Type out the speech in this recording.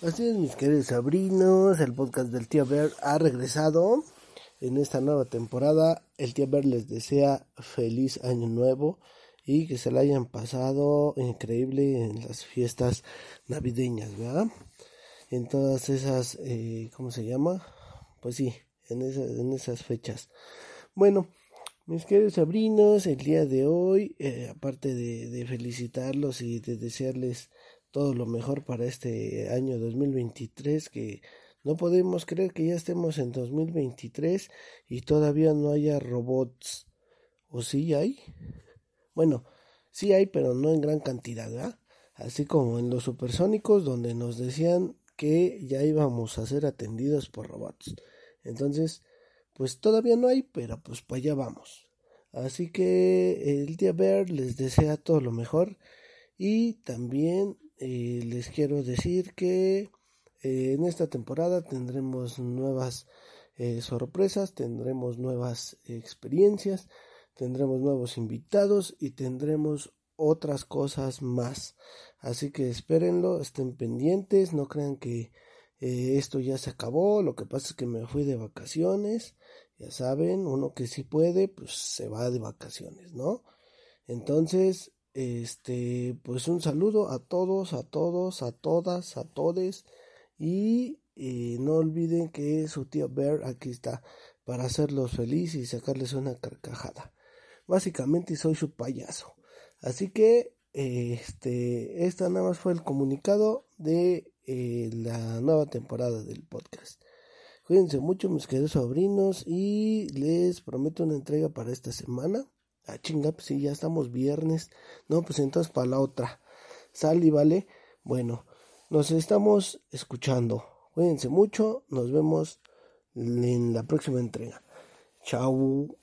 Así es, mis queridos sobrinos, el podcast del tío Bear ha regresado en esta nueva temporada. El tío Bear les desea feliz año nuevo y que se la hayan pasado increíble en las fiestas navideñas, ¿verdad? En todas esas, eh, ¿cómo se llama? Pues sí, en, en esas fechas. Bueno, mis queridos sobrinos, el día de hoy, eh, aparte de, de felicitarlos y de desearles todo lo mejor para este año 2023 que no podemos creer que ya estemos en 2023 y todavía no haya robots. ¿O sí hay? Bueno, sí hay, pero no en gran cantidad, ¿verdad? Así como en los supersónicos donde nos decían que ya íbamos a ser atendidos por robots. Entonces, pues todavía no hay, pero pues para allá vamos. Así que el día Bear les desea todo lo mejor y también eh, les quiero decir que eh, en esta temporada tendremos nuevas eh, sorpresas, tendremos nuevas experiencias, tendremos nuevos invitados y tendremos otras cosas más. Así que espérenlo, estén pendientes, no crean que esto ya se acabó, lo que pasa es que me fui de vacaciones, ya saben, uno que sí puede, pues se va de vacaciones, ¿no? Entonces, este, pues un saludo a todos, a todos, a todas, a todes. Y eh, no olviden que su tío Bear aquí está para hacerlos felices y sacarles una carcajada. Básicamente soy su payaso. Así que este, esta nada más fue el comunicado de eh, la nueva temporada del podcast. Cuídense mucho mis queridos sobrinos y les prometo una entrega para esta semana. Ah, chinga, pues sí, ya estamos viernes. No, pues entonces para la otra. Sal y vale. Bueno, nos estamos escuchando. Cuídense mucho. Nos vemos en la próxima entrega. Chao.